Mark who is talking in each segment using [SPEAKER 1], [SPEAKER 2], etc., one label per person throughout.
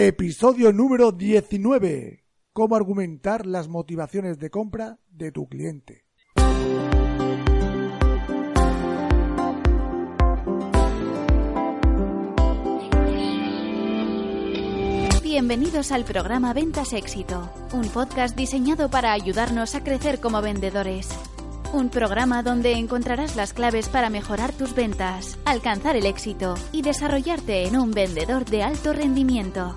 [SPEAKER 1] Episodio número 19. Cómo argumentar las motivaciones de compra de tu cliente.
[SPEAKER 2] Bienvenidos al programa Ventas Éxito, un podcast diseñado para ayudarnos a crecer como vendedores. Un programa donde encontrarás las claves para mejorar tus ventas, alcanzar el éxito y desarrollarte en un vendedor de alto rendimiento.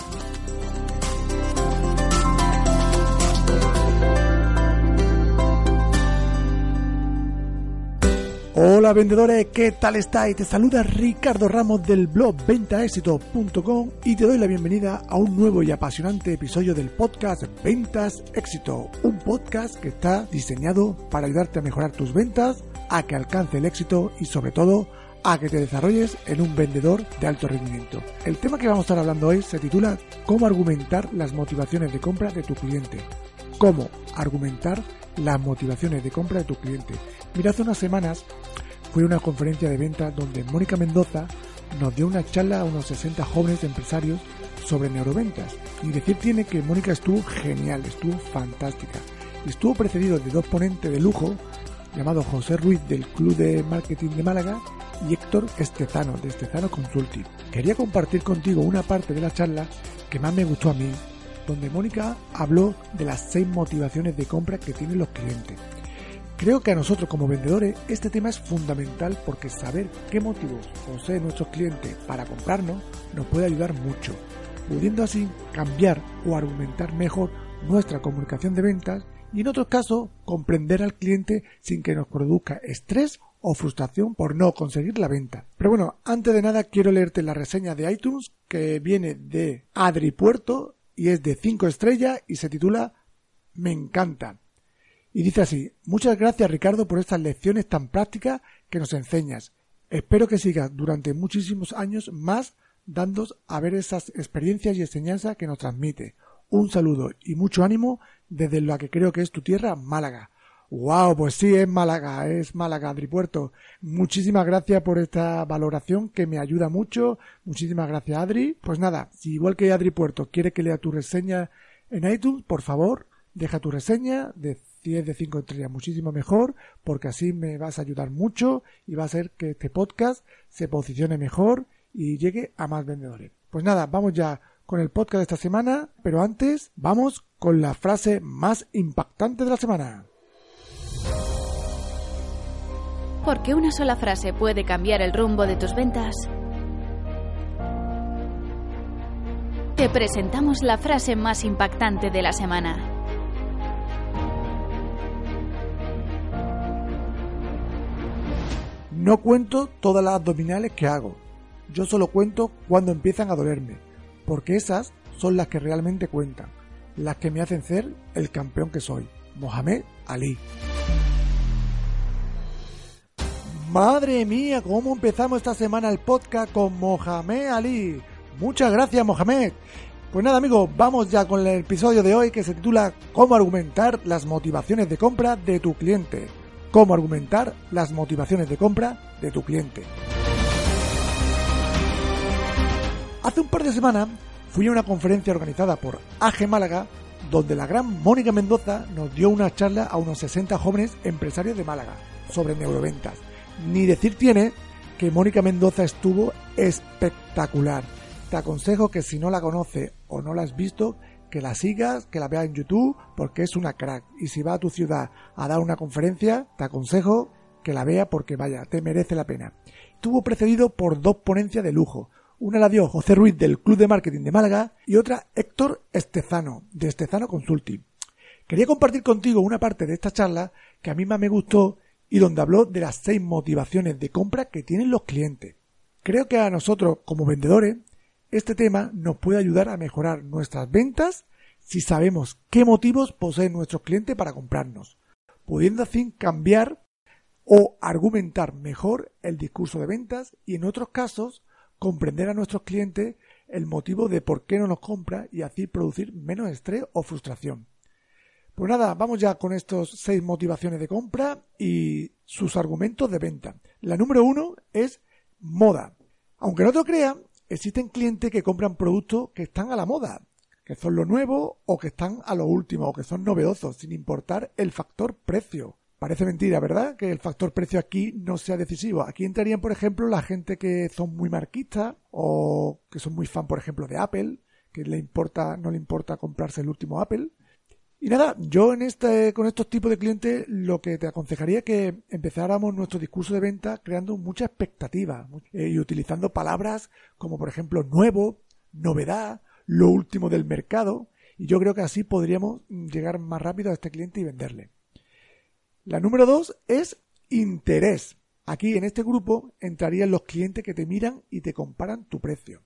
[SPEAKER 1] Hola vendedores, ¿qué tal estáis? Te saluda Ricardo Ramos del blog ventaexito.com y te doy la bienvenida a un nuevo y apasionante episodio del podcast Ventas Éxito, un podcast que está diseñado para ayudarte a mejorar tus ventas, a que alcance el éxito y sobre todo a que te desarrolles en un vendedor de alto rendimiento. El tema que vamos a estar hablando hoy se titula Cómo argumentar las motivaciones de compra de tu cliente. Cómo argumentar las motivaciones de compra de tu cliente. Mira, hace unas semanas fue una conferencia de venta donde Mónica Mendoza nos dio una charla a unos 60 jóvenes empresarios sobre neuroventas. Y decir tiene que Mónica estuvo genial, estuvo fantástica. Estuvo precedido de dos ponentes de lujo, llamado José Ruiz del Club de Marketing de Málaga y Héctor Estezano de Estezano Consulting. Quería compartir contigo una parte de la charla que más me gustó a mí, donde Mónica habló de las seis motivaciones de compra que tienen los clientes. Creo que a nosotros como vendedores este tema es fundamental porque saber qué motivos posee nuestro cliente para comprarnos nos puede ayudar mucho, pudiendo así cambiar o argumentar mejor nuestra comunicación de ventas y en otros casos comprender al cliente sin que nos produzca estrés o frustración por no conseguir la venta. Pero bueno, antes de nada quiero leerte la reseña de iTunes que viene de Adri Puerto y es de 5 estrellas y se titula Me encanta. Y dice así, muchas gracias Ricardo por estas lecciones tan prácticas que nos enseñas. Espero que sigas durante muchísimos años más dándos a ver esas experiencias y enseñanzas que nos transmite. Un saludo y mucho ánimo desde la que creo que es tu tierra, Málaga. Wow, pues sí, es Málaga, es Málaga, Adri Puerto. Muchísimas gracias por esta valoración que me ayuda mucho. Muchísimas gracias, Adri. Pues nada, si igual que Adri Puerto quiere que lea tu reseña en iTunes, por favor, deja tu reseña de 10 de 5 estrellas, muchísimo mejor, porque así me vas a ayudar mucho y va a hacer que este podcast se posicione mejor y llegue a más vendedores. Pues nada, vamos ya con el podcast de esta semana, pero antes vamos con la frase más impactante de la semana.
[SPEAKER 2] Porque una sola frase puede cambiar el rumbo de tus ventas. Te presentamos la frase más impactante de la semana.
[SPEAKER 1] No cuento todas las abdominales que hago. Yo solo cuento cuando empiezan a dolerme, porque esas son las que realmente cuentan, las que me hacen ser el campeón que soy, Mohamed Ali. Madre mía, cómo empezamos esta semana el podcast con Mohamed Ali. Muchas gracias, Mohamed. Pues nada, amigos, vamos ya con el episodio de hoy que se titula Cómo argumentar las motivaciones de compra de tu cliente. Cómo argumentar las motivaciones de compra de tu cliente. Hace un par de semanas fui a una conferencia organizada por AG Málaga donde la gran Mónica Mendoza nos dio una charla a unos 60 jóvenes empresarios de Málaga sobre neuroventas. Ni decir tiene que Mónica Mendoza estuvo espectacular. Te aconsejo que si no la conoces o no la has visto, que la sigas, que la veas en YouTube, porque es una crack. Y si va a tu ciudad a dar una conferencia, te aconsejo que la vea porque vaya, te merece la pena. Estuvo precedido por dos ponencias de lujo. Una la dio José Ruiz del Club de Marketing de Málaga y otra Héctor Estezano, de Estezano Consulting. Quería compartir contigo una parte de esta charla que a mí más me gustó y donde habló de las seis motivaciones de compra que tienen los clientes. Creo que a nosotros, como vendedores, este tema nos puede ayudar a mejorar nuestras ventas si sabemos qué motivos poseen nuestros clientes para comprarnos, pudiendo así cambiar o argumentar mejor el discurso de ventas y en otros casos comprender a nuestros clientes el motivo de por qué no nos compra y así producir menos estrés o frustración. Pues nada, vamos ya con estos seis motivaciones de compra y sus argumentos de venta. La número uno es moda. Aunque no te crean, existen clientes que compran productos que están a la moda, que son lo nuevo o que están a lo último o que son novedosos, sin importar el factor precio. Parece mentira, ¿verdad? Que el factor precio aquí no sea decisivo. Aquí entrarían, por ejemplo, la gente que son muy marquistas o que son muy fan, por ejemplo, de Apple, que le importa, no le importa comprarse el último Apple. Y nada, yo en este, con estos tipos de clientes lo que te aconsejaría es que empezáramos nuestro discurso de venta creando mucha expectativa eh, y utilizando palabras como por ejemplo nuevo, novedad, lo último del mercado. Y yo creo que así podríamos llegar más rápido a este cliente y venderle. La número dos es interés. Aquí en este grupo entrarían los clientes que te miran y te comparan tu precio.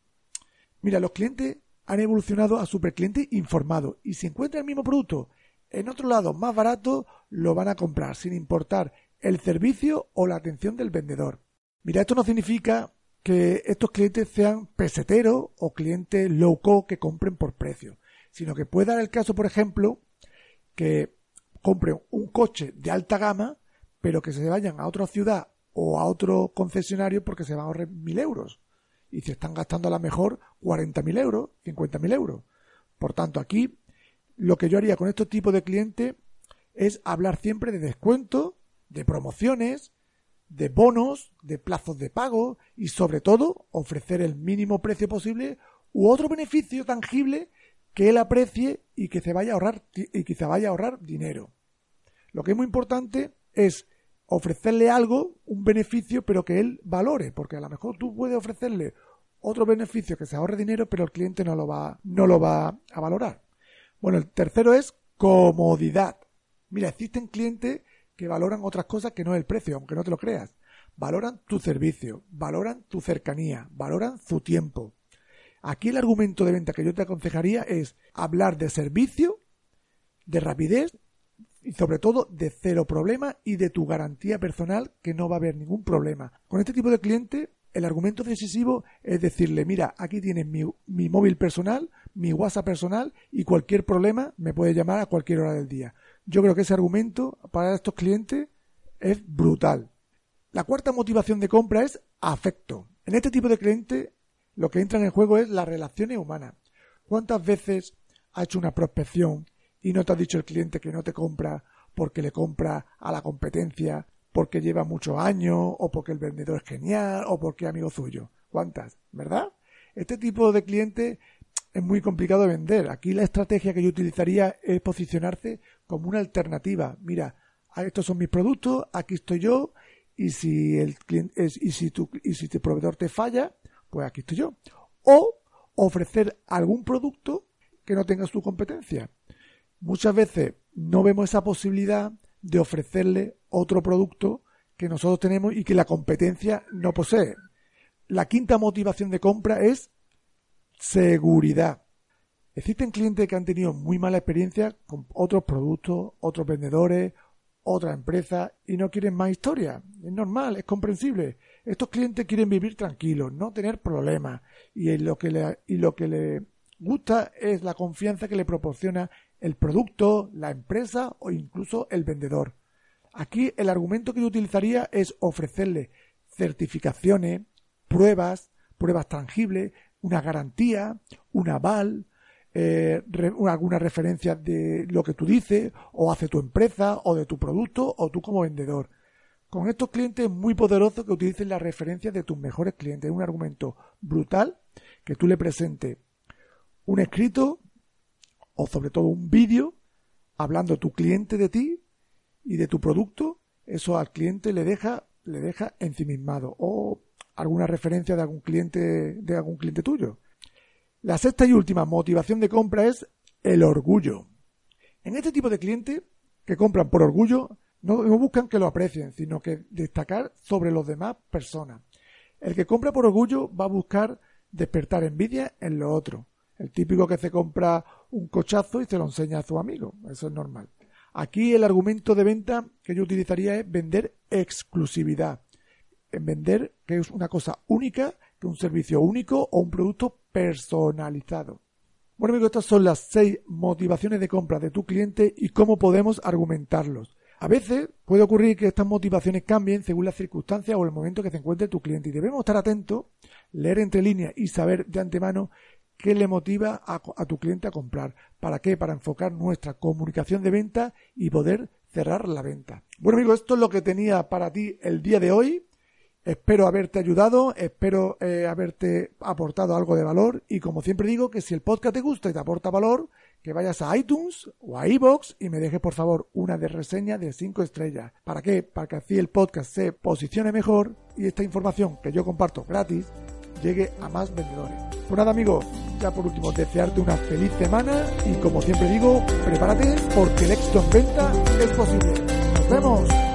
[SPEAKER 1] Mira, los clientes han evolucionado a supercliente informado y si encuentran el mismo producto en otro lado más barato, lo van a comprar sin importar el servicio o la atención del vendedor. Mira, esto no significa que estos clientes sean peseteros o clientes low cost que compren por precio, sino que puede dar el caso, por ejemplo, que compren un coche de alta gama, pero que se vayan a otra ciudad o a otro concesionario porque se van a ahorrar mil euros y se están gastando a lo mejor 40.000 euros, 50.000 euros. Por tanto, aquí lo que yo haría con estos tipos de clientes es hablar siempre de descuento, de promociones, de bonos, de plazos de pago y sobre todo ofrecer el mínimo precio posible u otro beneficio tangible que él aprecie y que se vaya a ahorrar y que se vaya a ahorrar dinero. Lo que es muy importante es ofrecerle algo, un beneficio, pero que él valore, porque a lo mejor tú puedes ofrecerle otro beneficio que se ahorre dinero, pero el cliente no lo va, no lo va a valorar. Bueno, el tercero es comodidad. Mira, existen clientes que valoran otras cosas que no el precio, aunque no te lo creas. Valoran tu servicio, valoran tu cercanía, valoran su tiempo. Aquí el argumento de venta que yo te aconsejaría es hablar de servicio, de rapidez y sobre todo de cero problema y de tu garantía personal que no va a haber ningún problema. Con este tipo de cliente el argumento decisivo es decirle, mira, aquí tienes mi, mi, móvil personal, mi WhatsApp personal y cualquier problema me puede llamar a cualquier hora del día. Yo creo que ese argumento para estos clientes es brutal. La cuarta motivación de compra es afecto. En este tipo de cliente lo que entra en juego es las relaciones humanas. ¿Cuántas veces ha hecho una prospección y no te ha dicho el cliente que no te compra porque le compra a la competencia, porque lleva muchos años, o porque el vendedor es genial, o porque es amigo suyo. ¿Cuántas? ¿Verdad? Este tipo de cliente es muy complicado de vender. Aquí la estrategia que yo utilizaría es posicionarse como una alternativa. Mira, estos son mis productos, aquí estoy yo, y si el cliente, y si tu, y si tu proveedor te falla, pues aquí estoy yo. O ofrecer algún producto que no tenga su competencia. Muchas veces no vemos esa posibilidad de ofrecerle otro producto que nosotros tenemos y que la competencia no posee. La quinta motivación de compra es seguridad. Existen clientes que han tenido muy mala experiencia con otros productos, otros vendedores, otras empresas y no quieren más historia. Es normal, es comprensible. Estos clientes quieren vivir tranquilos, no tener problemas y lo que le, y lo que le gusta es la confianza que le proporciona el producto, la empresa o incluso el vendedor. Aquí el argumento que yo utilizaría es ofrecerle certificaciones, pruebas, pruebas tangibles, una garantía, un aval, eh, alguna referencia de lo que tú dices o hace tu empresa o de tu producto o tú como vendedor. Con estos clientes es muy poderoso que utilicen las referencias de tus mejores clientes. Es un argumento brutal que tú le presentes un escrito o sobre todo un vídeo hablando tu cliente de ti y de tu producto, eso al cliente le deja, le deja ensimismado o alguna referencia de algún cliente, de algún cliente tuyo. La sexta y última motivación de compra es el orgullo. En este tipo de clientes que compran por orgullo, no, no buscan que lo aprecien, sino que destacar sobre los demás personas. El que compra por orgullo va a buscar despertar envidia en lo otro. El típico que se compra un cochazo y se lo enseña a su amigo. Eso es normal. Aquí el argumento de venta que yo utilizaría es vender exclusividad. En vender que es una cosa única, que un servicio único o un producto personalizado. Bueno amigos, estas son las seis motivaciones de compra de tu cliente y cómo podemos argumentarlos. A veces puede ocurrir que estas motivaciones cambien según las circunstancias o el momento que se encuentre tu cliente y debemos estar atentos, leer entre líneas y saber de antemano qué le motiva a, tu cliente a comprar. ¿Para qué? Para enfocar nuestra comunicación de venta y poder cerrar la venta. Bueno amigos, esto es lo que tenía para ti el día de hoy. Espero haberte ayudado, espero eh, haberte aportado algo de valor y como siempre digo que si el podcast te gusta y te aporta valor, que vayas a iTunes o a iBox y me dejes por favor una de reseña de 5 estrellas. ¿Para qué? Para que así el podcast se posicione mejor y esta información que yo comparto gratis llegue a más vendedores. Pues nada amigos, ya por último desearte una feliz semana y como siempre digo, prepárate porque el éxito en venta es posible. Nos vemos.